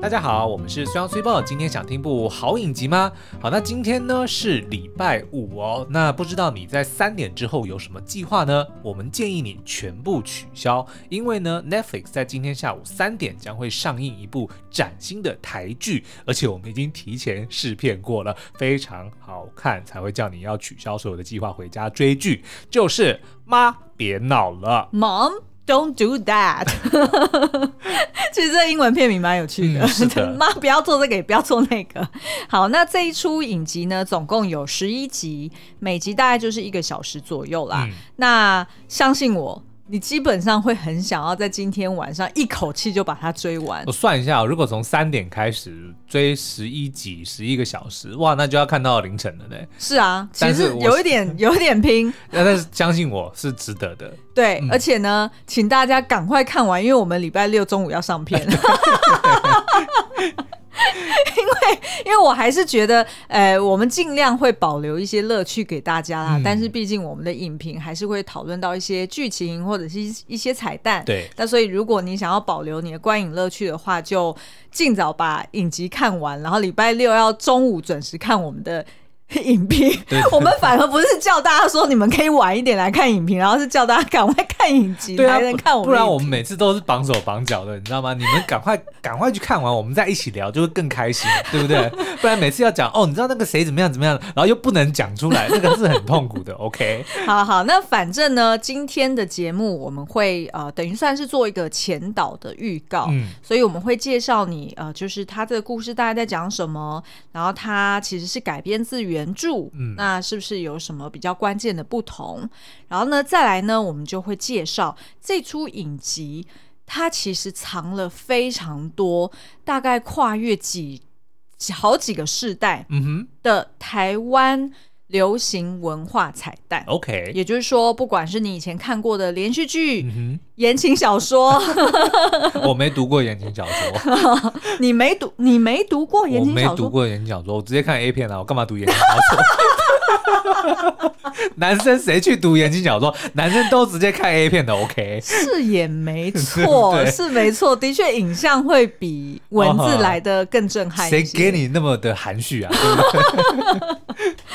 大家好，我们是虽阳虽报。今天想听部好影集吗？好，那今天呢是礼拜五哦。那不知道你在三点之后有什么计划呢？我们建议你全部取消，因为呢，Netflix 在今天下午三点将会上映一部崭新的台剧，而且我们已经提前试片过了，非常好看，才会叫你要取消所有的计划回家追剧。就是妈，别闹了，Mom。Don't do that。其实这英文片名蛮有趣的。妈、嗯，不要做这个，也不要做那个。好，那这一出影集呢，总共有十一集，每集大概就是一个小时左右啦。嗯、那相信我。你基本上会很想要在今天晚上一口气就把它追完。我算一下，如果从三点开始追十一集，十一个小时，哇，那就要看到凌晨了呢。是啊，其实有一点 有一点拼，但是相信我是值得的。对，嗯、而且呢，请大家赶快看完，因为我们礼拜六中午要上片。因为，因为我还是觉得，呃，我们尽量会保留一些乐趣给大家啦。嗯、但是，毕竟我们的影评还是会讨论到一些剧情或者是一一些彩蛋。对。那所以，如果你想要保留你的观影乐趣的话，就尽早把影集看完，然后礼拜六要中午准时看我们的。影评，我们反而不是叫大家说你们可以晚一点来看影评，然后是叫大家赶快看影集 才能看我们。不然我们每次都是绑手绑脚的，你知道吗？你们赶快赶快去看完，我们再一起聊就会更开心，对不对？不然每次要讲哦，你知道那个谁怎么样怎么样，然后又不能讲出来，那个是很痛苦的。OK，好好，那反正呢，今天的节目我们会呃，等于算是做一个前导的预告，嗯，所以我们会介绍你呃，就是他这个故事大概在讲什么，然后他其实是改编自原。原著，嗯，那是不是有什么比较关键的不同？然后呢，再来呢，我们就会介绍这出影集，它其实藏了非常多，大概跨越几好几个世代，嗯哼的台湾。流行文化彩蛋，OK，也就是说，不管是你以前看过的连续剧、嗯、言情小说，我没读过言情小说，你没读，你没读过言情小说，我没读过言情小说，我直接看 A 片啊，我干嘛读言情小说？男生谁去读言情小说？男生都直接看 A 片的，OK？是也没错，是没错，的确影像会比文字来的更震撼。谁给你那么的含蓄啊？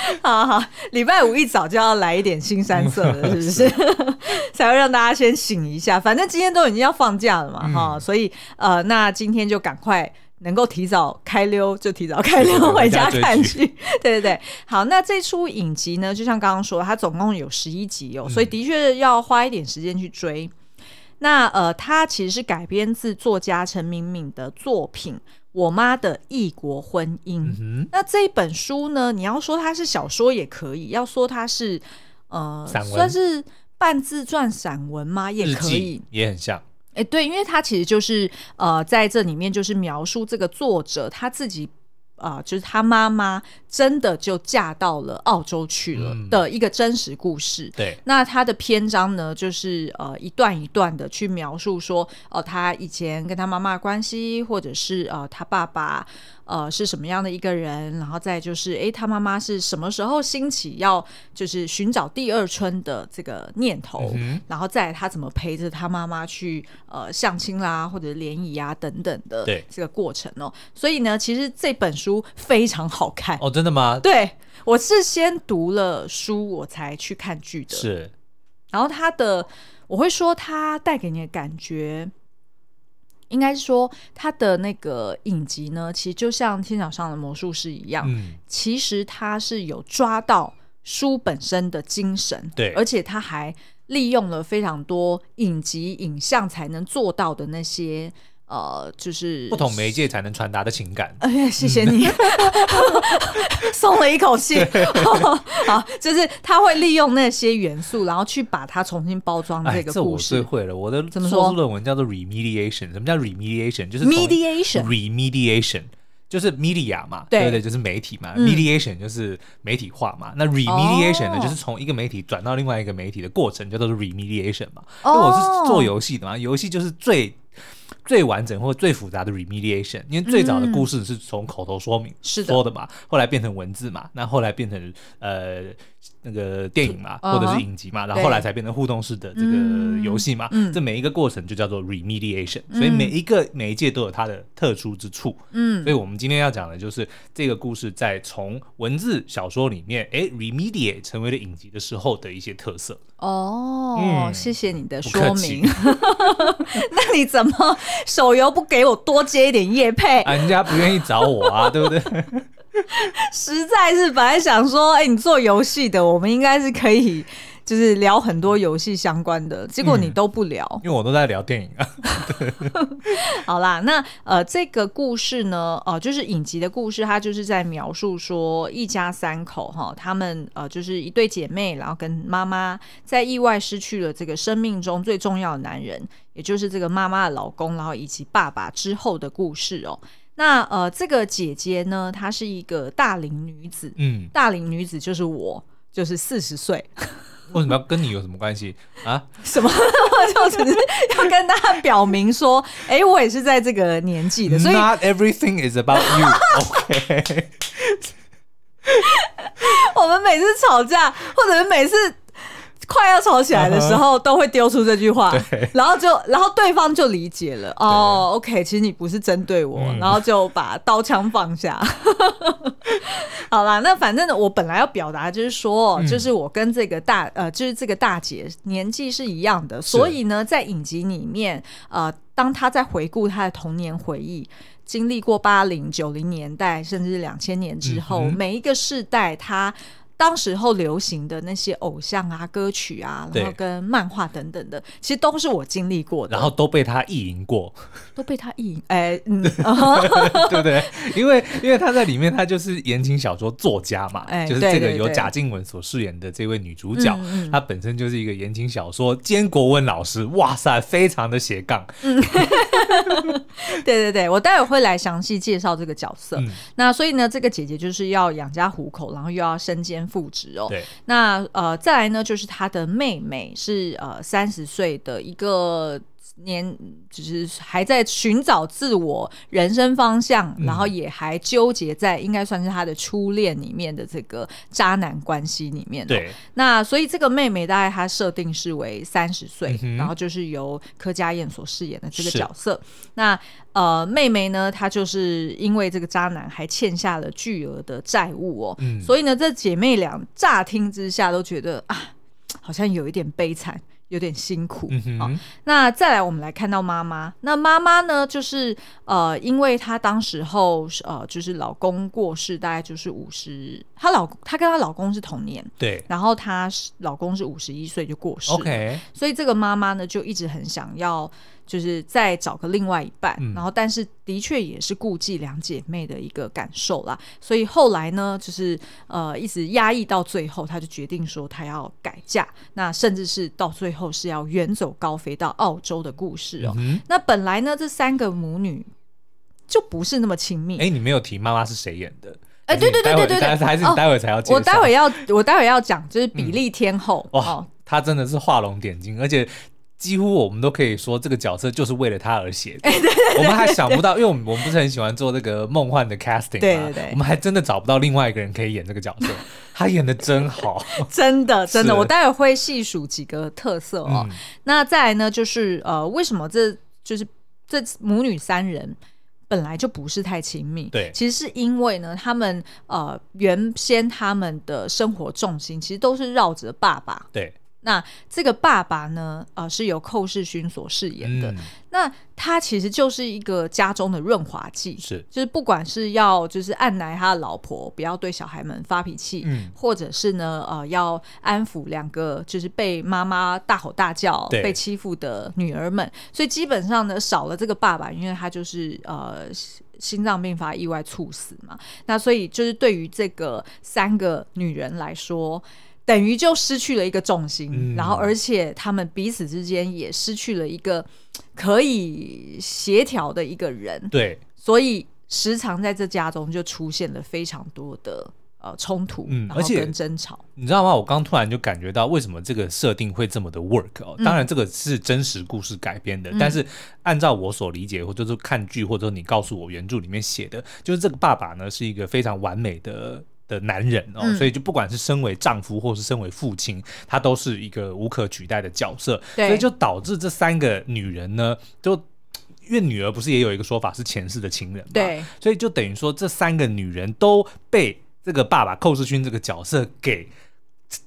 好好，礼拜五一早就要来一点新三色的，是不是？是 才会让大家先醒一下。反正今天都已经要放假了嘛，哈、嗯，所以呃，那今天就赶快。能够提早开溜就提早开溜回家看剧，对对对。好，那这出影集呢，就像刚刚说，它总共有十一集哦，所以的确要花一点时间去追。嗯、那呃，它其实是改编自作家陈明敏的作品《我妈的异国婚姻》。嗯、那这一本书呢，你要说它是小说也可以，要说它是呃，算是半自传散文吗？也可以，也很像。哎，对，因为它其实就是呃，在这里面就是描述这个作者他自己啊、呃，就是他妈妈真的就嫁到了澳洲去了的一个真实故事。对、嗯，那他的篇章呢，就是呃一段一段的去描述说，哦、呃，他以前跟他妈妈关系，或者是呃他爸爸。呃，是什么样的一个人？然后再就是，哎，他妈妈是什么时候兴起要就是寻找第二春的这个念头？嗯、然后再他怎么陪着他妈妈去呃相亲啦，或者联谊啊等等的这个过程哦。所以呢，其实这本书非常好看哦，真的吗？对，我是先读了书，我才去看剧的。是，然后他的我会说，他带给你的感觉。应该是说，他的那个影集呢，其实就像《天桥上的魔术师》一样，嗯、其实他是有抓到书本身的精神，对，而且他还利用了非常多影集影像才能做到的那些。呃，就是不同媒介才能传达的情感。哎呀，谢谢你，松了一口气。好，就是他会利用那些元素，然后去把它重新包装这个故事。这我最会了，我的硕士论文叫做 remediation。什么叫 remediation？就是 mediation，remediation 就是 media 嘛，对对，就是媒体嘛。mediation 就是媒体化嘛。那 remediation 呢，就是从一个媒体转到另外一个媒体的过程，叫做 remediation 嘛。因为我是做游戏的嘛，游戏就是最。最完整或最复杂的 remediation，因为最早的故事是从口头说明说的嘛，后来变成文字嘛，那后来变成呃那个电影嘛，或者是影集嘛，然后后来才变成互动式的这个游戏嘛，这每一个过程就叫做 remediation，所以每一个每一届都有它的特殊之处，嗯，所以我们今天要讲的就是这个故事在从文字小说里面，哎，remediate 成为了影集的时候的一些特色。哦，嗯、谢谢你的说明。那你怎么手游不给我多接一点叶配？啊，人家不愿意找我啊，对不对？实在是本来想说，哎、欸，你做游戏的，我们应该是可以。就是聊很多游戏相关的，结果你都不聊，嗯、因为我都在聊电影啊。好啦，那呃，这个故事呢，呃，就是影集的故事，它就是在描述说一家三口哈，他们呃就是一对姐妹，然后跟妈妈在意外失去了这个生命中最重要的男人，也就是这个妈妈的老公，然后以及爸爸之后的故事哦。那呃，这个姐姐呢，她是一个大龄女子，嗯，大龄女子就是我，就是四十岁。为什么要跟你有什么关系啊？什么？我 就只是要跟大家表明说，哎、欸，我也是在这个年纪的，所以 Not everything is about you. OK。我们每次吵架，或者是每次。快要吵起来的时候，都会丢出这句话，然后就，然后对方就理解了。哦，OK，其实你不是针对我，然后就把刀枪放下。好啦，那反正我本来要表达就是说，就是我跟这个大呃，就是这个大姐年纪是一样的，所以呢，在影集里面，呃，当她在回顾她的童年回忆，经历过八零九零年代，甚至两千年之后，每一个世代，她。当时候流行的那些偶像啊、歌曲啊，然后跟漫画等等的，其实都是我经历过的，然后都被他意淫过，都被他意淫，哎，嗯，对不对？因为因为他在里面，他就是言情小说作家嘛，哎，就是这个由贾静雯所饰演的这位女主角，她本身就是一个言情小说兼国文老师，哇塞，非常的斜杠。对对对，我待会会来详细介绍这个角色。那所以呢，这个姐姐就是要养家糊口，然后又要身兼。复职哦，对，那呃，再来呢，就是他的妹妹是呃三十岁的一个年，只是还在寻找自我人生方向，嗯、然后也还纠结在应该算是他的初恋里面的这个渣男关系里面。对，那所以这个妹妹大概她设定是为三十岁，嗯、然后就是由柯佳燕所饰演的这个角色。那呃，妹妹呢，她就是因为这个渣男还欠下了巨额的债务哦，嗯、所以呢，这姐妹俩乍听之下都觉得啊，好像有一点悲惨。有点辛苦、嗯、哼好，那再来，我们来看到妈妈。那妈妈呢，就是呃，因为她当时候呃，就是老公过世，大概就是五十，她老她跟她老公是同年，对。然后她老公是五十一岁就过世，OK。所以这个妈妈呢，就一直很想要。就是再找个另外一半，嗯、然后但是的确也是顾忌两姐妹的一个感受啦，所以后来呢，就是呃一直压抑到最后，她就决定说她要改嫁，那甚至是到最后是要远走高飞到澳洲的故事哦。嗯、那本来呢，这三个母女就不是那么亲密。哎，你没有提妈妈是谁演的？哎，对对对对对对，还是你待会才要讲、哦？我待会要我待会要讲，就是比利天后、嗯、哦，她真的是画龙点睛，而且。几乎我们都可以说，这个角色就是为了他而写的。我们还想不到，因为我们我们不是很喜欢做这个梦幻的 casting 对对对，我们还真的找不到另外一个人可以演这个角色。他演的真好，真的真的。我待会会细数几个特色哦。嗯、那再来呢，就是呃，为什么这就是这母女三人本来就不是太亲密？对，其实是因为呢，他们呃原先他们的生活重心其实都是绕着爸爸。对。那这个爸爸呢，呃，是由寇世勋所饰演的。嗯、那他其实就是一个家中的润滑剂，是，就是不管是要就是按捺他的老婆，不要对小孩们发脾气，嗯、或者是呢，呃，要安抚两个就是被妈妈大吼大叫、被欺负的女儿们。所以基本上呢，少了这个爸爸，因为他就是呃心脏病发意外猝死嘛。那所以就是对于这个三个女人来说。等于就失去了一个重心，嗯、然后而且他们彼此之间也失去了一个可以协调的一个人。对，所以时常在这家中就出现了非常多的呃冲突，嗯，然后跟争吵。你知道吗？我刚突然就感觉到为什么这个设定会这么的 work 哦。当然，这个是真实故事改编的，嗯、但是按照我所理解，或者是看剧，或者说你告诉我原著里面写的，就是这个爸爸呢是一个非常完美的的男人哦，嗯、所以就不管是身为丈夫或是身为父亲，他都是一个无可取代的角色。所以就导致这三个女人呢，就因为女儿不是也有一个说法是前世的情人嘛？对，所以就等于说这三个女人都被这个爸爸寇世勋这个角色给。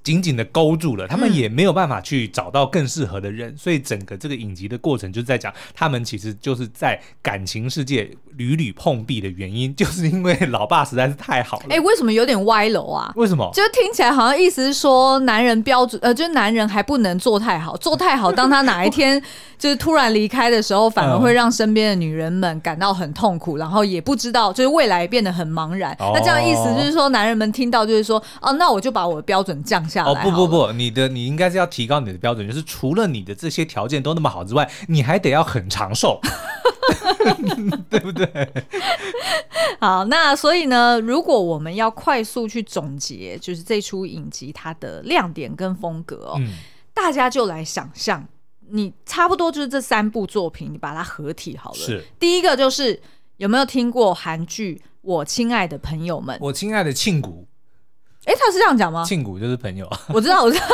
紧紧的勾住了，他们也没有办法去找到更适合的人，嗯、所以整个这个影集的过程就是在讲，他们其实就是在感情世界屡屡碰壁的原因，就是因为老爸实在是太好了。哎、欸，为什么有点歪楼啊？为什么？就听起来好像意思是说，男人标准呃，就是男人还不能做太好，做太好，当他哪一天就是突然离开的时候，反而会让身边的女人们感到很痛苦，然后也不知道，就是未来变得很茫然。哦、那这样意思就是说，男人们听到就是说，哦，那我就把我的标准降。哦不不不，你的你应该是要提高你的标准，就是除了你的这些条件都那么好之外，你还得要很长寿，对不对？好，那所以呢，如果我们要快速去总结，就是这出影集它的亮点跟风格哦，嗯、大家就来想象，你差不多就是这三部作品，你把它合体好了。是，第一个就是有没有听过韩剧《我亲爱的朋友们》？我亲爱的庆谷。哎，他是这样讲吗？庆谷就是朋友，我知道，我知道。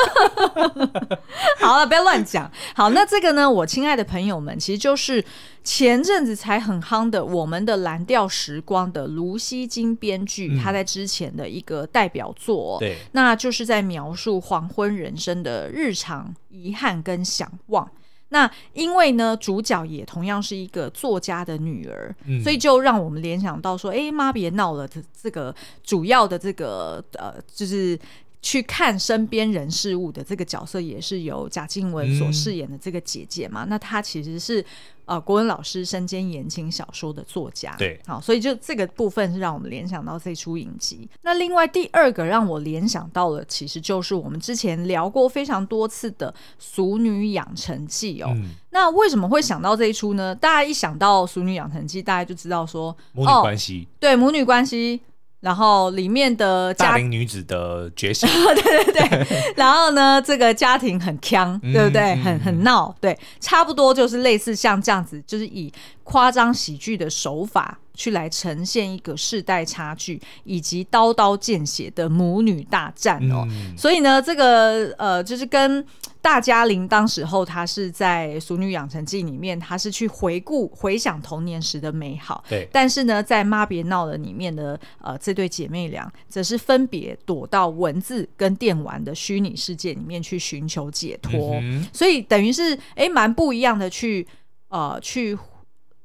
好了，不要乱讲。好，那这个呢，我亲爱的朋友们，其实就是前阵子才很夯的《我们的蓝调时光》的卢熙京编剧，他在之前的一个代表作，对、嗯，那就是在描述黄昏人生的日常遗憾跟想望。那因为呢，主角也同样是一个作家的女儿，嗯、所以就让我们联想到说，哎妈，别闹了！这这个主要的这个呃，就是。去看身边人事物的这个角色，也是由贾静雯所饰演的这个姐姐嘛？嗯、那她其实是呃国文老师身兼言情小说的作家，对，好，所以就这个部分是让我们联想到这出影集。那另外第二个让我联想到的，其实就是我们之前聊过非常多次的《俗女养成记》哦。嗯、那为什么会想到这一出呢？大家一想到《俗女养成记》，大家就知道说母女关系、哦，对，母女关系。然后里面的家大龄女子的觉醒，对对对，然后呢，这个家庭很锵，对不对？嗯、很很闹，对，差不多就是类似像这样子，就是以夸张喜剧的手法去来呈现一个世代差距以及刀刀见血的母女大战哦。嗯、所以呢，这个呃，就是跟。大嘉玲当时候，她是在《俗女养成记》里面，她是去回顾、回想童年时的美好。对。但是呢，在《妈别闹了》里面的呃这对姐妹俩，则是分别躲到文字跟电玩的虚拟世界里面去寻求解脱。嗯、所以等于是哎，蛮不一样的去呃去。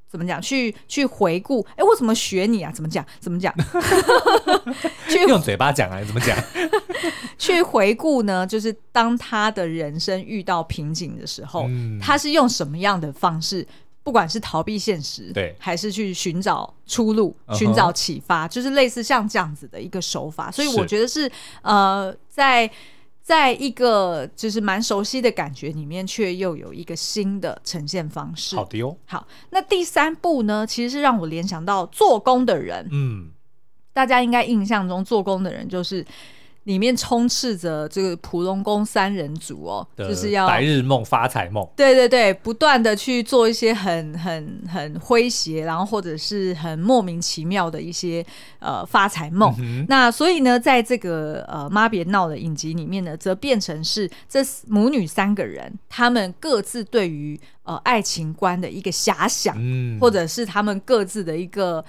怎么讲？去去回顾？哎，我怎么学你啊？怎么讲？怎么讲？去用嘴巴讲啊？怎么讲？去回顾呢？就是当他的人生遇到瓶颈的时候，嗯、他是用什么样的方式？不管是逃避现实，对，还是去寻找出路、寻找启发，uh huh、就是类似像这样子的一个手法。所以我觉得是，是呃，在。在一个就是蛮熟悉的感觉里面，却又有一个新的呈现方式。好的哟。好，那第三部呢，其实是让我联想到做工的人。嗯，大家应该印象中做工的人就是。里面充斥着这个普龙宫三人组哦，就是要白日梦、发财梦，对对对，不断的去做一些很很很诙谐，然后或者是很莫名其妙的一些呃发财梦。嗯、那所以呢，在这个呃妈别闹的影集里面呢，则变成是这母女三个人，他们各自对于呃爱情观的一个遐想，嗯、或者是他们各自的一个。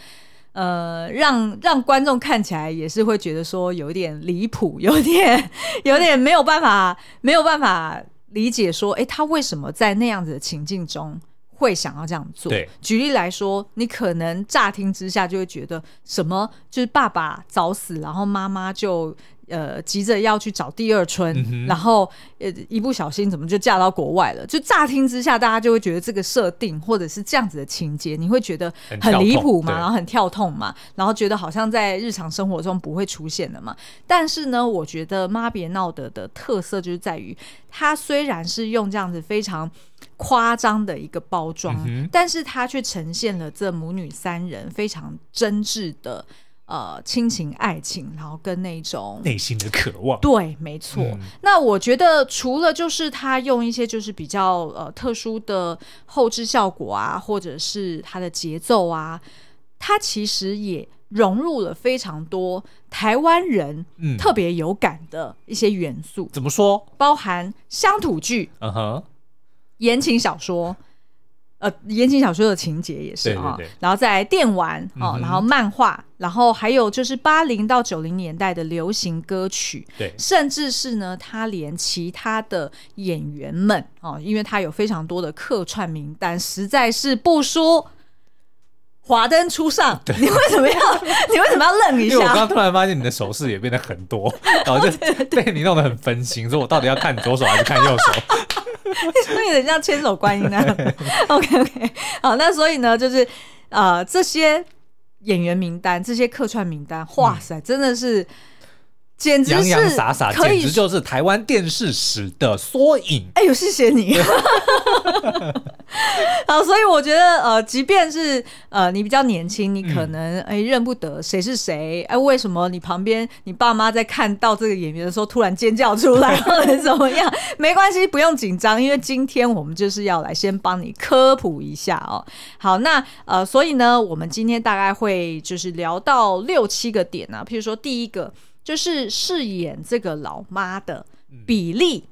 呃，让让观众看起来也是会觉得说有点离谱，有点有点没有办法没有办法理解说，哎，他为什么在那样子的情境中会想要这样做？对，举例来说，你可能乍听之下就会觉得什么，就是爸爸早死，然后妈妈就。呃，急着要去找第二春，嗯、然后呃，一不小心怎么就嫁到国外了？就乍听之下，大家就会觉得这个设定或者是这样子的情节，你会觉得很离谱嘛，然后很跳痛嘛，然后觉得好像在日常生活中不会出现的嘛。但是呢，我觉得《妈别闹的》的特色就是在于，它虽然是用这样子非常夸张的一个包装，嗯、但是它却呈现了这母女三人非常真挚的。呃亲情、爱情，然后跟那种内心的渴望。对，没错。嗯、那我觉得除了就是他用一些就是比较呃特殊的后置效果啊，或者是他的节奏啊，他其实也融入了非常多台湾人特别有感的一些元素。怎么说？包含乡土剧，嗯哼，言情小说。呃，言情小说的情节也是啊，然后再来电玩哦，然后漫画，然后还有就是八零到九零年代的流行歌曲，对，甚至是呢，他连其他的演员们哦，因为他有非常多的客串名单，实在是不输华灯初上。你为什么要 你为什么要愣一下？因为我刚刚突然发现你的手势也变得很多，然后就 被你弄得很分心，说我到底要看左手还是看右手？所以有点像千手观音那样。OK OK，好，那所以呢，就是呃，这些演员名单，这些客串名单，哇塞，嗯、真的是。简直是洋洋洒洒，简直就是台湾电视史的缩影。哎呦，谢谢你。好，所以我觉得，呃，即便是呃你比较年轻，你可能哎、嗯欸、认不得谁是谁，哎、欸，为什么你旁边你爸妈在看到这个演员的时候突然尖叫出来，或者怎么样？没关系，不用紧张，因为今天我们就是要来先帮你科普一下哦。好，那呃，所以呢，我们今天大概会就是聊到六七个点啊，譬如说第一个。就是饰演这个老妈的比利，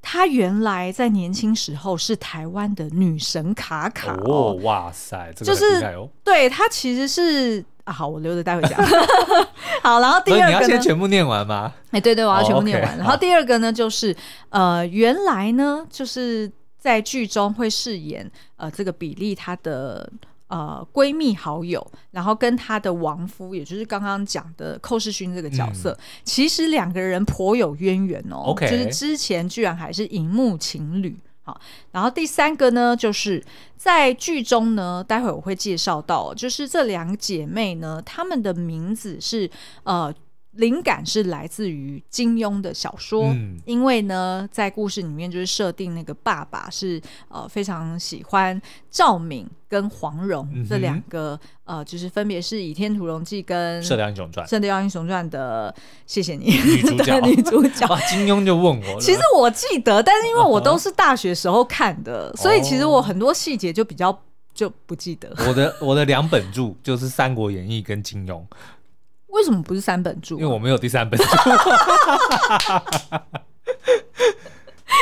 她原来在年轻时候是台湾的女神卡卡哦，哦，哇塞，这个就是对她其实是啊，好，我留着待会讲。好，然后第二个呢，你要先全部念完吗？哎，对对，我要全部念完。哦 okay, 然后第二个呢，就是呃，原来呢，就是在剧中会饰演呃这个比利她的。呃，闺蜜好友，然后跟她的亡夫，也就是刚刚讲的寇世勋这个角色，嗯、其实两个人颇有渊源哦。Okay 就是之前居然还是荧幕情侣。好，然后第三个呢，就是在剧中呢，待会我会介绍到，就是这两姐妹呢，她们的名字是呃。灵感是来自于金庸的小说，嗯、因为呢，在故事里面就是设定那个爸爸是呃非常喜欢赵敏跟黄蓉这两个、嗯、呃，就是分别是《倚天屠龙记》跟《射雕英雄传》《射雕英雄传》的，谢谢你女主角。女主角。金庸就问我，其实我记得，但是因为我都是大学时候看的，哦、所以其实我很多细节就比较就不记得。我的我的两本著就是《三国演义》跟金庸。为什么不是三本著？因为我没有第三本着。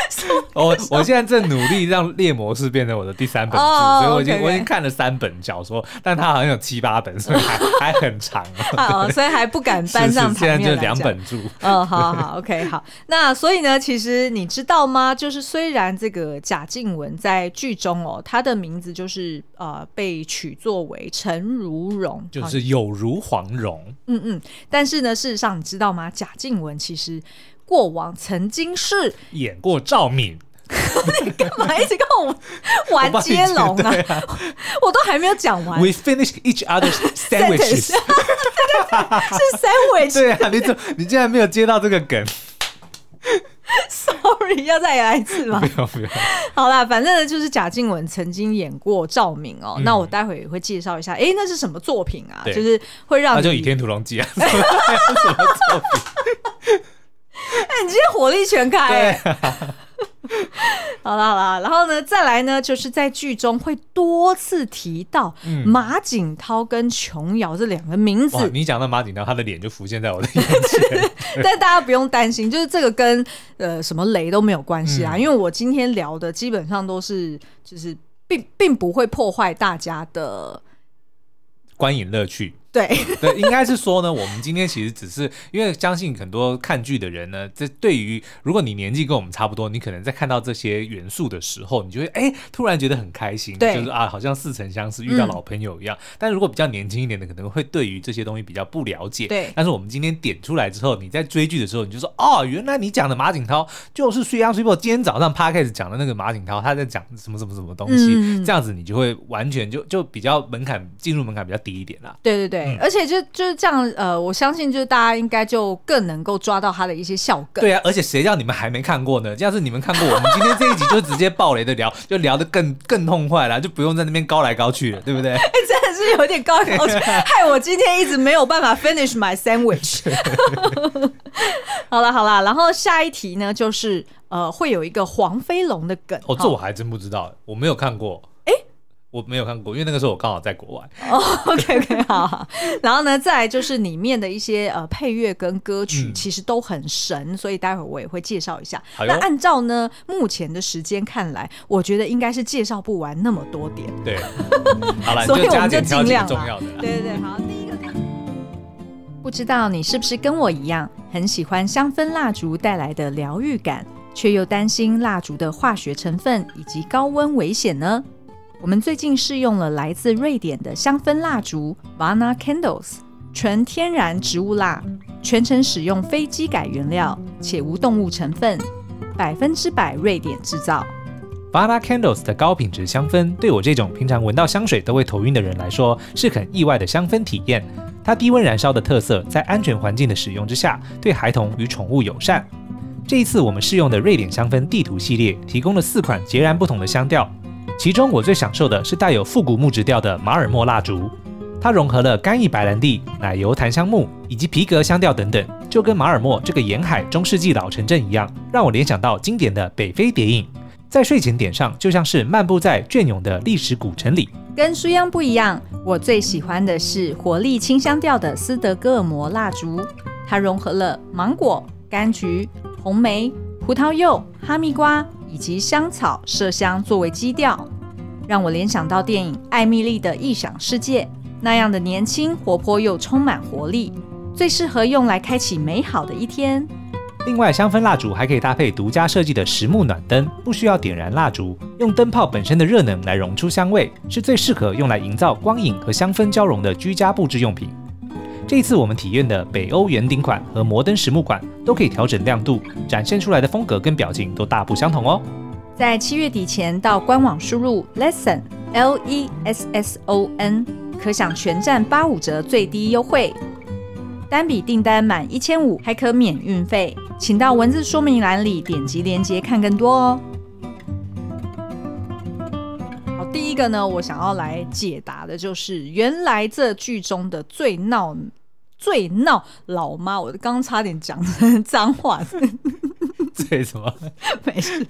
我我现在正努力让猎魔士变成我的第三本书，oh, 所以我已经.我已经看了三本小说，但它好像有七八本，所以还 还很长哦，所以还不敢搬上台面。现在就两本著。嗯，好好，OK，好。那所以呢，其实你知道吗？就是虽然这个贾静雯在剧中哦，她的名字就是呃被取作为陈如蓉，就是有如黄蓉。嗯嗯，但是呢，事实上你知道吗？贾静雯其实。过往曾经是演过赵敏，你干嘛一直跟我玩接龙啊？我，都还没有讲完。We finish each other's sandwiches，是 sandwich。对啊，你怎你竟然没有接到这个梗？Sorry，要再来一次吗？不要不要。好啦，反正呢，就是贾静雯曾经演过赵敏哦。嗯、那我待会也会介绍一下，哎、欸，那是什么作品啊？就是会让那就《倚天屠龙记》啊，什么作品？哎，你今天火力全开，好了好了，然后呢，再来呢，就是在剧中会多次提到马景涛跟琼瑶这两个名字。嗯、你讲到马景涛，他的脸就浮现在我的眼前。但大家不用担心，就是这个跟呃什么雷都没有关系啊，嗯、因为我今天聊的基本上都是就是并并不会破坏大家的观影乐趣。对 对，应该是说呢，我们今天其实只是因为相信很多看剧的人呢，这对于如果你年纪跟我们差不多，你可能在看到这些元素的时候，你就会哎突然觉得很开心，对就是啊好像似曾相识，遇到老朋友一样。嗯、但如果比较年轻一点的，可能会对于这些东西比较不了解。对，但是我们今天点出来之后，你在追剧的时候，你就说哦，原来你讲的马景涛就是《水漾水波》今天早上 Podcast 讲的那个马景涛，他在讲什么什么什么东西，嗯、这样子你就会完全就就比较门槛进入门槛比较低一点啦。对对对，嗯、而且就。就是这样，呃，我相信就是大家应该就更能够抓到他的一些笑梗。对啊，而且谁叫你们还没看过呢？要是你们看过，我们今天这一集就直接爆雷的聊，就聊得更更痛快了，就不用在那边高来高去了，对不对？真的是有点高来高去，害我今天一直没有办法 finish my sandwich。好了好了，然后下一题呢，就是呃，会有一个黄飞龙的梗。哦，这我还真不知道，我没有看过。我没有看过，因为那个时候我刚好在国外。哦、oh,，OK OK，好好。然后呢，再来就是里面的一些呃配乐跟歌曲，其实都很神，嗯、所以待会儿我也会介绍一下。那按照呢目前的时间看来，我觉得应该是介绍不完那么多点。对，好了，所以我们就尽量重要的。对对对，好，第一个。不知道你是不是跟我一样，很喜欢香氛蜡烛带来的疗愈感，却又担心蜡烛的化学成分以及高温危险呢？我们最近试用了来自瑞典的香氛蜡烛 Vana Candles，纯天然植物蜡，全程使用非基改原料，且无动物成分，百分之百瑞典制造。Vana Candles 的高品质香氛，对我这种平常闻到香水都会头晕的人来说，是很意外的香氛体验。它低温燃烧的特色，在安全环境的使用之下，对孩童与宠物友善。这一次我们试用的瑞典香氛地图系列，提供了四款截然不同的香调。其中我最享受的是带有复古木质调的马尔默蜡烛，它融合了干邑白兰地、奶油檀香木以及皮革香调等等，就跟马尔默这个沿海中世纪老城镇一样，让我联想到经典的北非谍影。在睡前点上，就像是漫步在隽永的历史古城里。跟书央不一样，我最喜欢的是活力清香调的斯德哥尔摩蜡烛，它融合了芒果、柑橘、红莓、葡萄柚、哈密瓜。以及香草、麝香作为基调，让我联想到电影《艾蜜莉的异想世界》那样的年轻、活泼又充满活力，最适合用来开启美好的一天。另外，香氛蜡烛还可以搭配独家设计的实木暖灯，不需要点燃蜡烛，用灯泡本身的热能来溶出香味，是最适合用来营造光影和香氛交融的居家布置用品。这次我们体验的北欧圆顶款和摩登实木款都可以调整亮度，展现出来的风格跟表情都大不相同哦。在七月底前到官网输入 lesson l e s s o n，可享全站八五折最低优惠，单笔订单满一千五还可免运费，请到文字说明栏里点击链接看更多哦。好，第一个呢，我想要来解答的就是原来这剧中的最闹。最闹老妈，我刚刚差点讲成脏话。最什么？没事。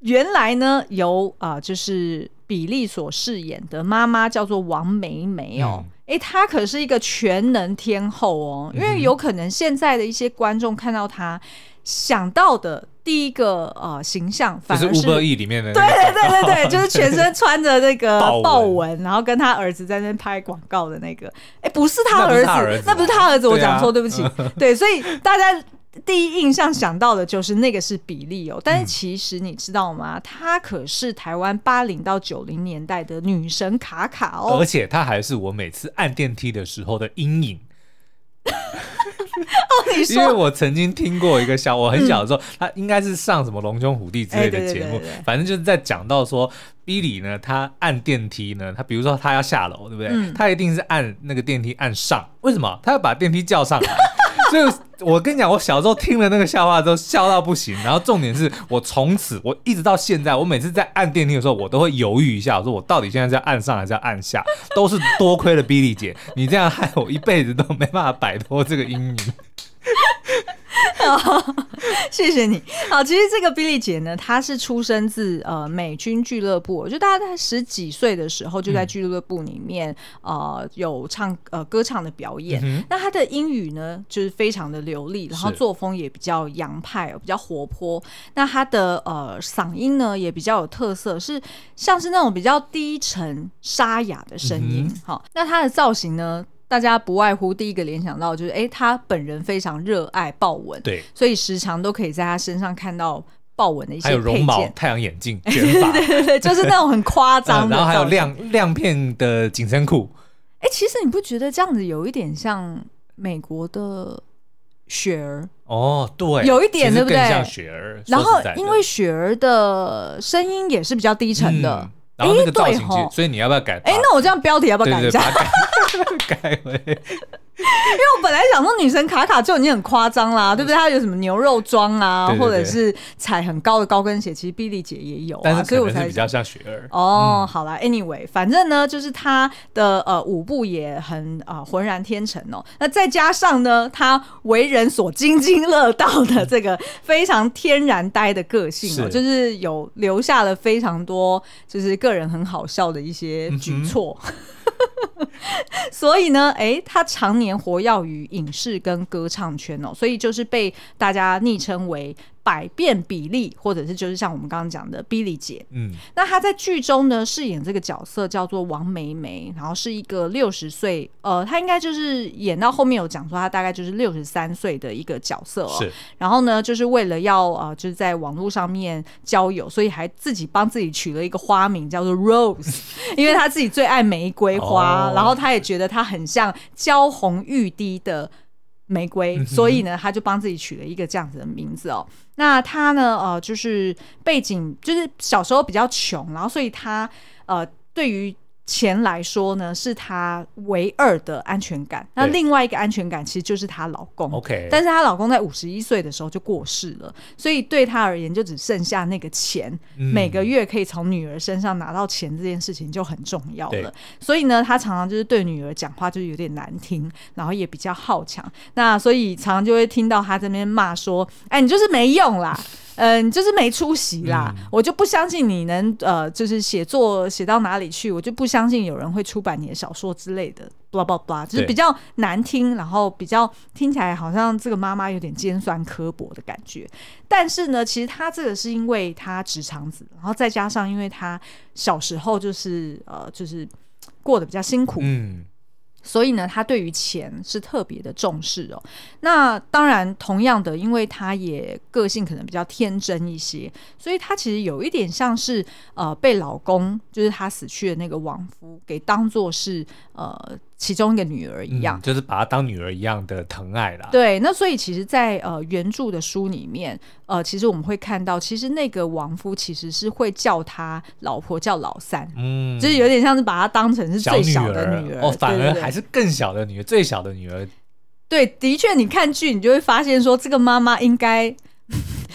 原来呢，由啊、呃，就是比利所饰演的妈妈叫做王梅梅哦。哎、嗯，她可是一个全能天后哦。因为有可能现在的一些观众看到她。想到的第一个呃形象，反而是 Uber E 里面的，对对对对对，就是全身穿着那个豹纹，然后跟他儿子在那边拍广告的那个，哎，不是他儿子，那不是他儿子，我讲错，对不起，对，所以大家第一印象想到的就是那个是比利哦，但是其实你知道吗？她可是台湾八零到九零年代的女神卡卡哦，而且她还是我每次按电梯的时候的阴影。哦，你说，因为我曾经听过一个小，我很小的时候，嗯、他应该是上什么龙兄虎弟之类的节目，反正就是在讲到说，Billy 呢，他按电梯呢，他比如说他要下楼，对不对？嗯、他一定是按那个电梯按上，为什么？他要把电梯叫上来。所以，我跟你讲，我小时候听了那个笑话之后，笑到不行。然后重点是我从此，我一直到现在，我每次在按电梯的时候，我都会犹豫一下，我说我到底现在是要按上还是要按下？都是多亏了 Billy 姐，你这样害我一辈子都没办法摆脱这个阴影。好，谢谢你。好，其实这个 Billy 姐呢，她是出生自呃美军俱乐部，就大概在十几岁的时候就在俱乐部里面、嗯、呃有唱呃歌唱的表演。嗯、那她的英语呢，就是非常的流利，然后作风也比较洋派，比较活泼。那她的呃嗓音呢，也比较有特色，是像是那种比较低沉沙哑的声音。好、嗯，那她的造型呢？大家不外乎第一个联想到就是，哎、欸，他本人非常热爱豹纹，对，所以时常都可以在他身上看到豹纹的一些配件，还有绒毛太阳眼镜、卷发，对对对，就是那种很夸张。然后还有亮亮片的紧身裤。哎、欸，其实你不觉得这样子有一点像美国的雪儿？哦，对，有一点，对不对？像雪儿。然后因为雪儿的声音也是比较低沉的。嗯然后那个造型，所以你要不要改？哎，那我这样标题要不要改一下？改回。因为我本来想说女神卡卡就已经很夸张啦，对不对？她有什么牛肉装啊，或者是踩很高的高跟鞋，其实 Billy 姐也有啊，所以我才比较像雪儿。哦，嗯、好啦 Anyway，反正呢，就是她的呃舞步也很啊浑、呃、然天成哦。那再加上呢，她为人所津津乐道的这个非常天然呆的个性哦，是就是有留下了非常多就是个人很好笑的一些举措。嗯 所以呢，哎，他常年活跃于影视跟歌唱圈哦，所以就是被大家昵称为。百变比例，或者是就是像我们刚刚讲的 Billy 姐，嗯，那她在剧中呢饰演这个角色叫做王梅梅，然后是一个六十岁，呃，她应该就是演到后面有讲说她大概就是六十三岁的一个角色哦，是，然后呢就是为了要呃就是在网络上面交友，所以还自己帮自己取了一个花名叫做 Rose，因为她自己最爱玫瑰花，哦、然后她也觉得她很像娇红欲滴的。玫瑰，所以呢，他就帮自己取了一个这样子的名字哦。那他呢，呃，就是背景就是小时候比较穷，然后所以他呃，对于。钱来说呢，是她唯二的安全感。那另外一个安全感其实就是她老公。OK，但是她老公在五十一岁的时候就过世了，所以对她而言就只剩下那个钱，嗯、每个月可以从女儿身上拿到钱这件事情就很重要了。所以呢，她常常就是对女儿讲话就是有点难听，然后也比较好强。那所以常常就会听到她这边骂说：“哎，你就是没用啦。”嗯，你就是没出息啦！嗯、我就不相信你能呃，就是写作写到哪里去，我就不相信有人会出版你的小说之类的，blah blah blah，就是比较难听，然后比较听起来好像这个妈妈有点尖酸刻薄的感觉。但是呢，其实她这个是因为她直肠子，然后再加上因为她小时候就是呃，就是过得比较辛苦。嗯。所以呢，他对于钱是特别的重视哦。那当然，同样的，因为他也个性可能比较天真一些，所以他其实有一点像是呃，被老公就是他死去的那个亡夫给当做是呃。其中一个女儿一样，嗯，就是把她当女儿一样的疼爱啦。对，那所以其实在，在呃原著的书里面，呃，其实我们会看到，其实那个亡夫其实是会叫他老婆叫老三，嗯，就是有点像是把她当成是最小的女儿，女儿哦，反而还是更小的女儿，最小的女儿。对，的确，你看剧，你就会发现说，这个妈妈应该。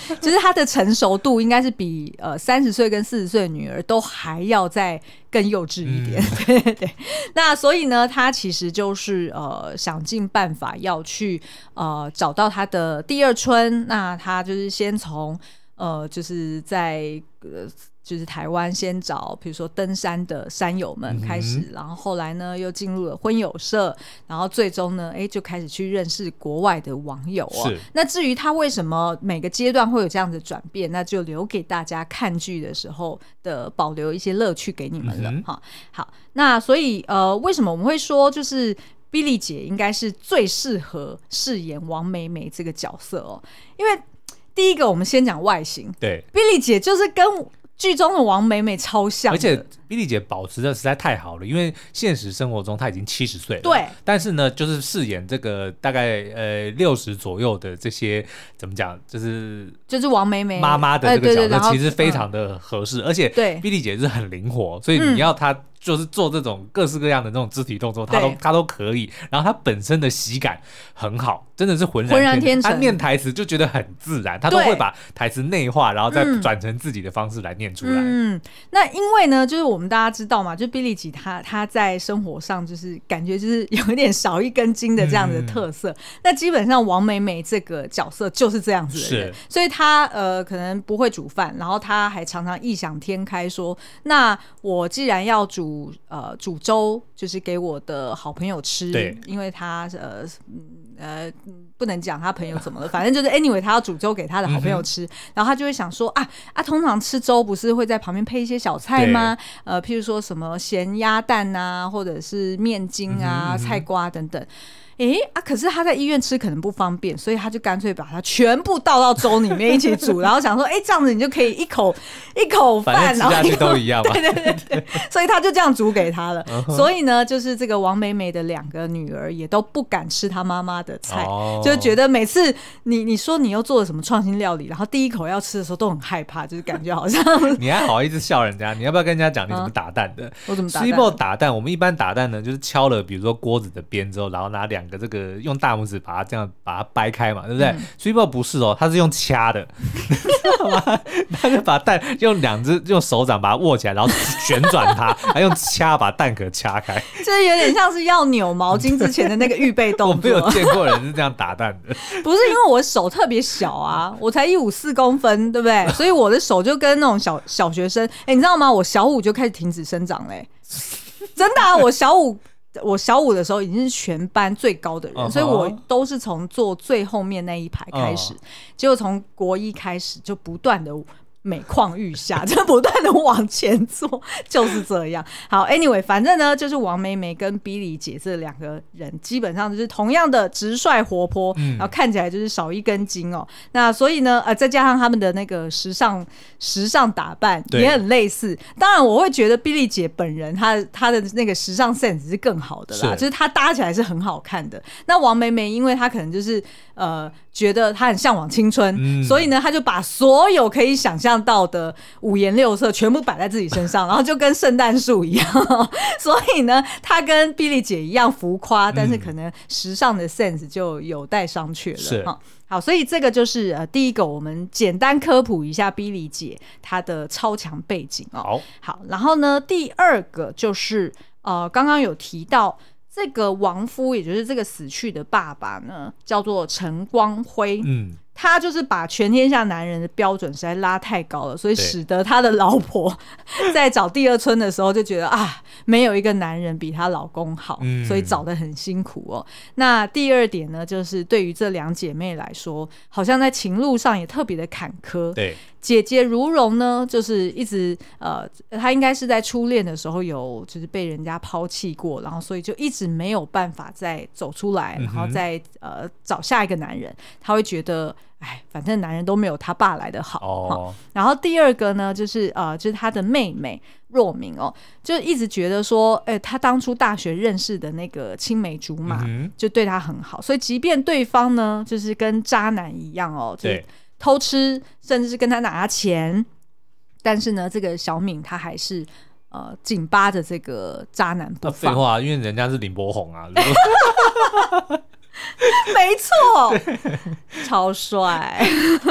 就是她的成熟度应该是比呃三十岁跟四十岁的女儿都还要再更幼稚一点，嗯、对对对。那所以呢，她其实就是呃想尽办法要去呃找到她的第二春。那她就是先从呃就是在呃。就是台湾先找，比如说登山的山友们开始，嗯、然后后来呢又进入了婚友社，然后最终呢，哎，就开始去认识国外的网友哦。那至于他为什么每个阶段会有这样的转变，那就留给大家看剧的时候的保留一些乐趣给你们了哈。嗯、好，那所以呃，为什么我们会说就是 Billy 姐应该是最适合饰演王美美这个角色哦？因为第一个我们先讲外形，对，Billy 姐就是跟。剧中的王美美超像，而且 Billy 姐保持的实在太好了，因为现实生活中她已经七十岁了，对，但是呢，就是饰演这个大概呃六十左右的这些怎么讲，就是就是王美美妈妈的这个角色，其实非常的合适，嗯、而且对。Billy 姐是很灵活，所以你要她。就是做这种各式各样的那种肢体动作，他都他都可以。然后他本身的喜感很好，真的是浑然天成。他念台词就觉得很自然，他都会把台词内化，然后再转成自己的方式来念出来。嗯，那因为呢，就是我们大家知道嘛，就 Billy 吉他他在生活上就是感觉就是 有一点少一根筋的这样子的特色。那基本上王美美这个角色就是这样子的人，所以他呃可能不会煮饭，然后他还常常异想天开说：“那我既然要煮。”煮呃煮粥就是给我的好朋友吃，因为他呃呃不能讲他朋友怎么了，反正就是 anyway 他要煮粥给他的好朋友吃，嗯、然后他就会想说啊啊，通常吃粥不是会在旁边配一些小菜吗？呃，譬如说什么咸鸭蛋啊，或者是面筋啊、嗯、哼菜瓜等等。哎啊！可是他在医院吃可能不方便，所以他就干脆把它全部倒到粥里面一起煮，然后想说，哎，这样子你就可以一口一口饭，然后吃下去都一样嘛。对对对对，所以他就这样煮给他了。Uh. 所以呢，就是这个王美美的两个女儿也都不敢吃她妈妈的菜，oh. 就觉得每次你你说你又做了什么创新料理，然后第一口要吃的时候都很害怕，就是感觉好像 你还好意思笑人家？你要不要跟人家讲你怎么打蛋的。我怎么打蛋？水某打蛋，我们一般打蛋呢，就是敲了，比如说锅子的边之后，然后拿两个这个用大拇指把它这样把它掰开嘛，对不对？水某、嗯、不是哦，它是用掐的，知道吗？他就把蛋用两只用手掌把它握起来，然后旋转它，还用掐把蛋壳掐开。这有点像是要扭毛巾之前的那个预备动作。我没有见过人是这样打蛋的。不是因为我手特别小啊，我才一五四公分，对不对？所以我的手就跟那种小小学生，哎，你知道吗？我小五就开始停止生长嘞，真的啊！我小五，我小五的时候已经是全班最高的人，uh huh. 所以我都是从坐最后面那一排开始，uh huh. 结果从国一开始就不断的。每况愈下，就不断的往前做，就是这样。好，Anyway，反正呢，就是王梅梅跟 Billy 姐这两个人，基本上就是同样的直率活泼，嗯、然后看起来就是少一根筋哦。那所以呢，呃，再加上他们的那个时尚时尚打扮也很类似。当然，我会觉得 Billy 姐本人她她的那个时尚 sense 是更好的啦，是就是她搭起来是很好看的。那王梅梅，因为她可能就是呃。觉得她很向往青春，嗯、所以呢，她就把所有可以想象到的五颜六色全部摆在自己身上，然后就跟圣诞树一样。所以呢，他跟 Billy 姐一样浮夸，但是可能时尚的 sense 就有待商榷了。是好，所以这个就是呃第一个，我们简单科普一下 Billy 姐她的超强背景哦。好，好，然后呢，第二个就是呃刚刚有提到。这个亡夫，也就是这个死去的爸爸呢，叫做陈光辉。嗯，他就是把全天下男人的标准实在拉太高了，所以使得他的老婆 在找第二春的时候就觉得啊，没有一个男人比她老公好，所以找的很辛苦哦。那第二点呢，就是对于这两姐妹来说，好像在情路上也特别的坎坷。对。姐姐如蓉呢，就是一直呃，她应该是在初恋的时候有就是被人家抛弃过，然后所以就一直没有办法再走出来，然后再呃找下一个男人。她会觉得，哎，反正男人都没有他爸来的好。哦。然后第二个呢，就是呃，就是她的妹妹若明哦，就一直觉得说，哎，她当初大学认识的那个青梅竹马就对她很好，所以即便对方呢，就是跟渣男一样哦，对。偷吃，甚至是跟他拿钱，但是呢，这个小敏她还是呃紧扒着这个渣男不放。废话，因为人家是林柏宏啊，没错，对超帅。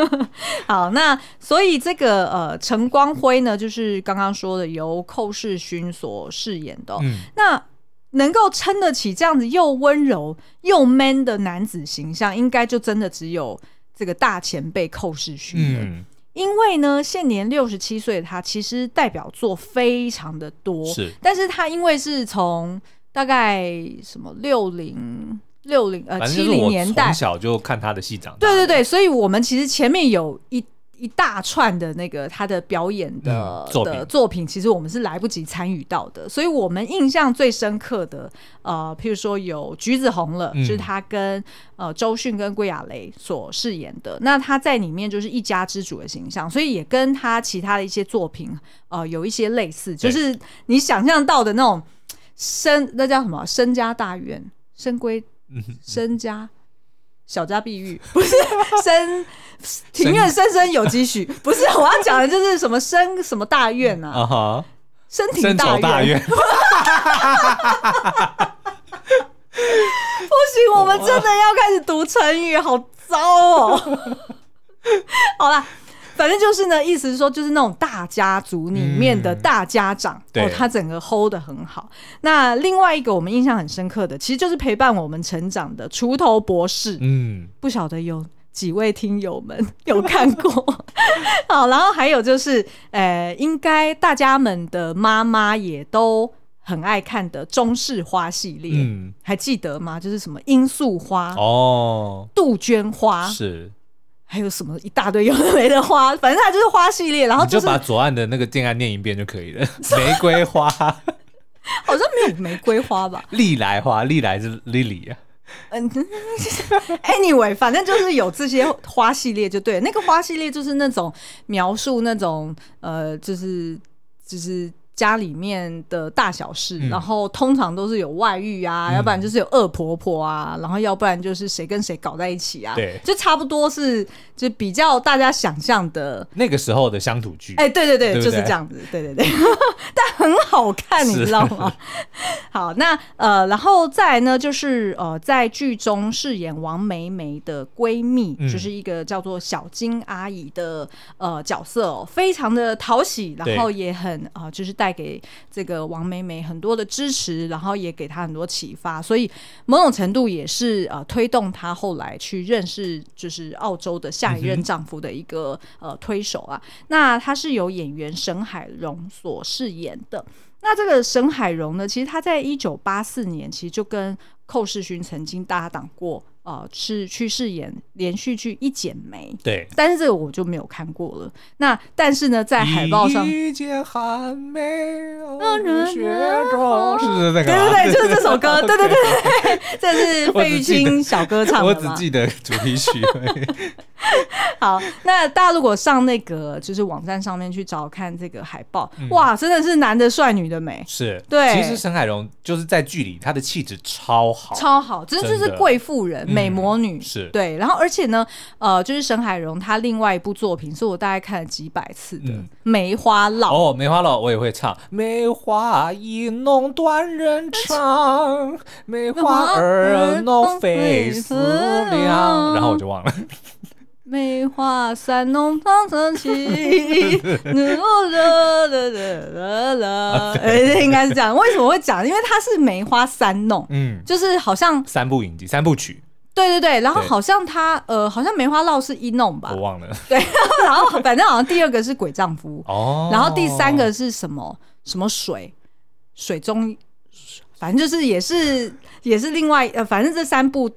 好，那所以这个呃陈光辉呢，就是刚刚说的由寇世勋所饰演的、哦，嗯、那能够撑得起这样子又温柔又 man 的男子形象，应该就真的只有。这个大前辈寇世勋，嗯，因为呢，现年六十七岁的他，其实代表作非常的多，是，但是他因为是从大概什么六零六零呃七零年代，从小就看他的戏长大，对对对，所以我们其实前面有一。一大串的那个他的表演的、嗯、作的作品，其实我们是来不及参与到的，所以我们印象最深刻的，呃，譬如说有《橘子红了》，嗯、就是他跟呃周迅跟归亚蕾所饰演的，那他在里面就是一家之主的形象，所以也跟他其他的一些作品呃有一些类似，就是你想象到的那种身，那叫什么？身家大院，深闺，身家。小家碧玉不是深 庭院深深有几许，不是我要讲的就是什么深什么大院啊？啊深庭大院。不行，我们真的要开始读成语，好糟哦。好了。反正就是呢，意思是说，就是那种大家族里面的大家长，嗯、哦，他整个 hold 的很好。那另外一个我们印象很深刻的，其实就是陪伴我们成长的锄头博士。嗯，不晓得有几位听友们有看过？好，然后还有就是，呃，应该大家们的妈妈也都很爱看的中式花系列，嗯，还记得吗？就是什么罂粟花哦，杜鹃花是。还有什么一大堆有的没的花，反正它就是花系列。然后、就是、就把左岸的那个建案念一遍就可以了。玫瑰花，好像没有玫瑰花吧？利来花，利来是 Lily 啊。嗯，Anyway，反正就是有这些花系列就对了。那个花系列就是那种描述那种呃，就是就是。家里面的大小事，嗯、然后通常都是有外遇啊，嗯、要不然就是有恶婆婆啊，然后要不然就是谁跟谁搞在一起啊，对，就差不多是就比较大家想象的那个时候的乡土剧。哎，对对对，对对？就是这样子，对对对。但很好看，你知道吗？好，那呃，然后再来呢，就是呃，在剧中饰演王梅梅的闺蜜，嗯、就是一个叫做小金阿姨的呃角色哦，非常的讨喜，然后也很啊、呃，就是带给这个王美美很多的支持，然后也给她很多启发，所以某种程度也是呃推动她后来去认识就是澳洲的下一任丈夫的一个、嗯、呃推手啊。那她是由演员沈海荣所饰演的。那这个沈海荣呢，其实她在一九八四年其实就跟寇世勋曾经搭档过，呃，是去饰演连续剧《一剪梅》。对，但是这个我就没有看过了。那但是呢，在海报上，一剪寒梅雪中，是不是那个？对对对，就是这首歌。对对对对，这是费玉清小歌唱的。我只记得主题曲。好，那大家如果上那个就是网站上面去找看这个海报，嗯、哇，真的是男的帅，女的美。是，对。其实沈海荣就是在剧里，他的气质超好，超好，真的就是贵妇人、美魔女。嗯、是对。然后，而且呢，呃，就是沈海蓉她另外一部作品是我大概看了几百次的《嗯、梅花烙》。哦，《梅花烙》我也会唱。梅花一弄断人肠，梅花儿弄费思量。然后我就忘了。梅花三弄双成器，啦啦啦啦啦，哎，应该是这样。为什么会讲？因为它是梅花三弄，嗯，就是好像三部影集、三部曲。对对对，然后好像他呃，好像梅花烙是一弄吧，我忘了。对，然后反正好像第二个是鬼丈夫。哦，然后第三个是什么？什么水？水中，反正就是也是也是另外呃，反正这三部，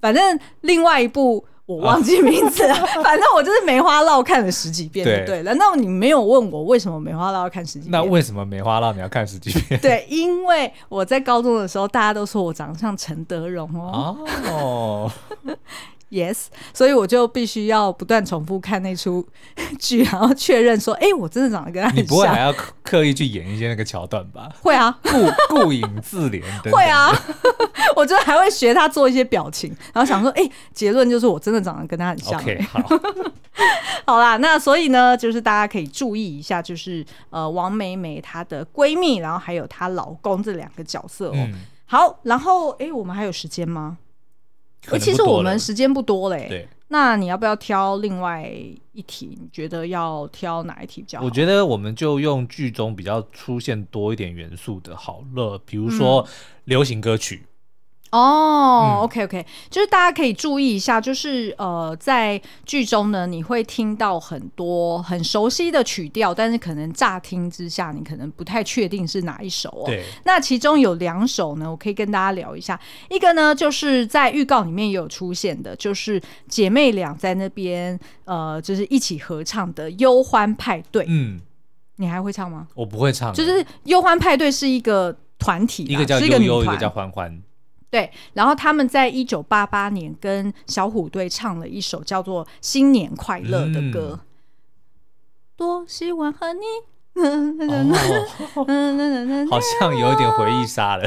反正另外一部。我忘记名字了，反正我就是梅花烙看了十几遍，对对。难道你没有问我为什么梅花烙要看十几遍？那为什么梅花烙你要看十几遍？对，因为我在高中的时候，大家都说我长得像陈德容哦。哦。Yes，所以我就必须要不断重复看那出 剧，然后确认说，哎、欸，我真的长得跟他很像。你不会还要刻意去演一些那个桥段吧？会啊，顾顾影自怜。会啊，我就还会学他做一些表情，然后想说，哎、欸，结论就是我真的长得跟他很像。OK，好，好啦，那所以呢，就是大家可以注意一下，就是呃，王梅梅她的闺蜜，然后还有她老公这两个角色哦。嗯、好，然后哎、欸，我们还有时间吗？哎，其实我们时间不多嘞。对，那你要不要挑另外一题？你觉得要挑哪一题比较好？我觉得我们就用剧中比较出现多一点元素的好了，比如说流行歌曲。哦、oh，OK OK，就是大家可以注意一下，就是呃，在剧中呢，你会听到很多很熟悉的曲调，但是可能乍听之下，你可能不太确定是哪一首哦。对。那其中有两首呢，我可以跟大家聊一下。一个呢，就是在预告里面也有出现的，就是姐妹俩在那边呃，就是一起合唱的《忧欢派对》。嗯，你还会唱吗？我不会唱。就是《忧欢派对》是一个团体，一个叫一个叫欢欢。对，然后他们在一九八八年跟小虎队唱了一首叫做《新年快乐》的歌。嗯、多希望和你，哦、好像有一点回忆杀了。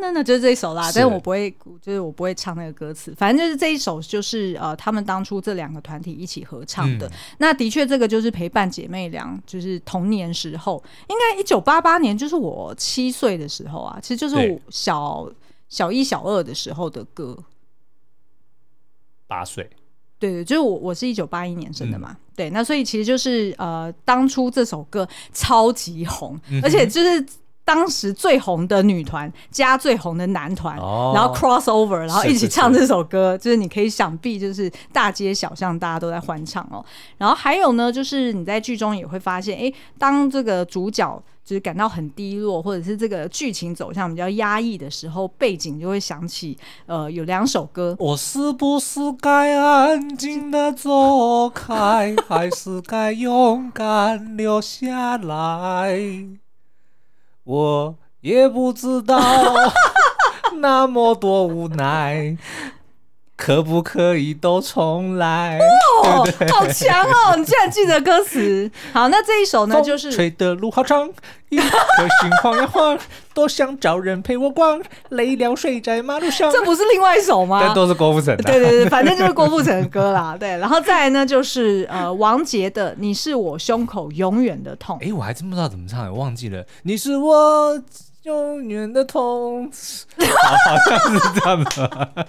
那那就是这一首啦，但是我不会，就是我不会唱那个歌词。反正就是这一首，就是呃，他们当初这两个团体一起合唱的。嗯、那的确，这个就是陪伴姐妹俩，就是童年时候，应该一九八八年，就是我七岁的时候啊，其实就是我小小一、小二的时候的歌。八岁，对对，就是我，我是一九八一年生的嘛。嗯、对，那所以其实就是呃，当初这首歌超级红，嗯、而且就是。当时最红的女团加最红的男团，哦、然后 cross over，然后一起唱这首歌，是是是，就是你可以想必就是大街小巷大家都在欢唱哦。然后还有呢，就是你在剧中也会发现，哎，当这个主角就是感到很低落，或者是这个剧情走向比较压抑的时候，背景就会响起，呃，有两首歌。我是不是该安静的走开，还是该勇敢留下来？我也不知道，那么多无奈。可不可以都重来？哦，对对好强哦！你竟然记得歌词。好，那这一首呢，就是吹的路好长，一颗心晃呀晃，多想找人陪我逛，累了睡在马路上。这不是另外一首吗？但都是郭富城的。对对对，反正就是郭富城的歌啦。对，然后再来呢，就是呃，王杰的《你是我胸口永远的痛》。哎，我还真不知道怎么唱，我忘记了。你是我。永远的痛，好，像是这样的。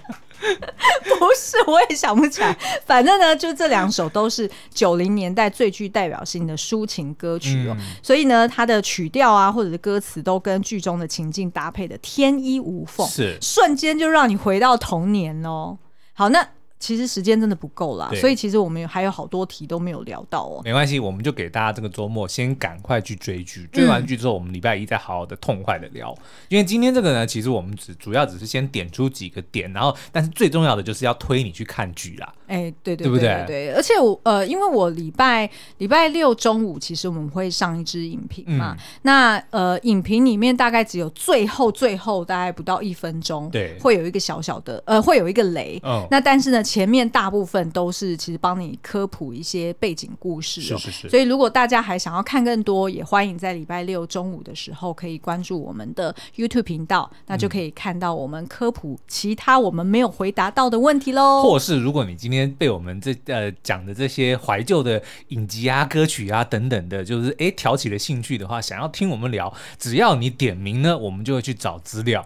不是，我也想不起来。反正呢，就这两首都是九零年代最具代表性的抒情歌曲哦。嗯、所以呢，它的曲调啊，或者是歌词，都跟剧中的情境搭配的天衣无缝，是瞬间就让你回到童年哦。好，那。其实时间真的不够啦，所以其实我们还有好多题都没有聊到哦。没关系，我们就给大家这个周末先赶快去追剧，追完剧之后，我们礼拜一再好好的痛快的聊。嗯、因为今天这个呢，其实我们只主要只是先点出几个点，然后但是最重要的就是要推你去看剧啦。哎，对对对，对不对？对，而且我呃，因为我礼拜礼拜六中午其实我们会上一支影评嘛，嗯、那呃，影评里面大概只有最后最后大概不到一分钟，对，会有一个小小的呃，会有一个雷。哦、那但是呢。前面大部分都是其实帮你科普一些背景故事，是是是。所以如果大家还想要看更多，也欢迎在礼拜六中午的时候可以关注我们的 YouTube 频道，那就可以看到我们科普其他我们没有回答到的问题喽。或是如果你今天被我们这呃讲的这些怀旧的影集啊、歌曲啊等等的，就是哎挑起了兴趣的话，想要听我们聊，只要你点名呢，我们就会去找资料。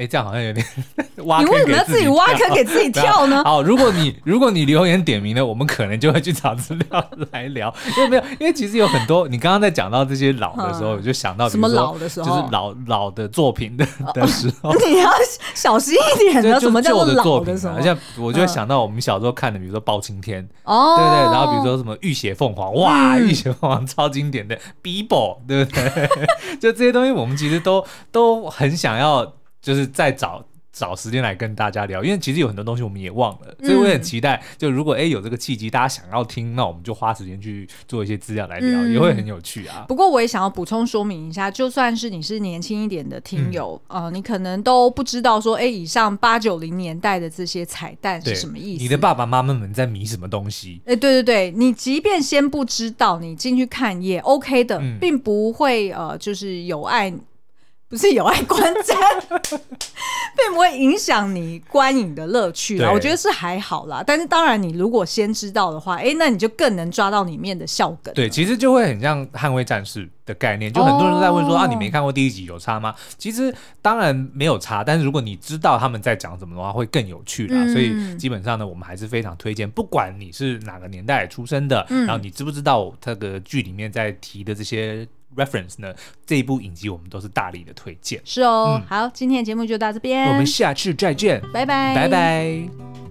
哎，这样好像有点 挖。你为什么要自己挖坑给自己 跳呢？好，如果你如果你留言点名了，我们可能就会去找资料来聊。因为没有，因为其实有很多，你刚刚在讲到这些老的时候，我就想到什么老的时候，就是老老的作品的的时候。你要小心一点的，什么叫做老的时候？像我就会想到我们小时候看的，比如说包青天，哦，对对，然后比如说什么浴血凤凰，哇，浴血凤凰超经典的，Bibo，对不对？就这些东西，我们其实都都很想要。就是再找找时间来跟大家聊，因为其实有很多东西我们也忘了，所以我也很期待。就如果哎有这个契机，大家想要听，那我们就花时间去做一些资料来聊，嗯、也会很有趣啊。不过我也想要补充说明一下，就算是你是年轻一点的听友，嗯、呃，你可能都不知道说，哎，以上八九零年代的这些彩蛋是什么意思？你的爸爸妈妈们在迷什么东西？哎，对对对，你即便先不知道，你进去看也 OK 的，嗯、并不会呃，就是有碍。不是有碍观瞻，并不会影响你观影的乐趣啦。我觉得是还好啦。但是当然，你如果先知道的话，哎、欸，那你就更能抓到里面的笑梗。对，其实就会很像《捍卫战士》的概念，就很多人都在问说、哦、啊，你没看过第一集有差吗？其实当然没有差，但是如果你知道他们在讲什么的话，会更有趣啦。嗯、所以基本上呢，我们还是非常推荐，不管你是哪个年代出生的，嗯、然后你知不知道这个剧里面在提的这些。Reference 呢，这一部影集我们都是大力的推荐。是哦，嗯、好，今天的节目就到这边，我们下次再见，拜拜，拜拜。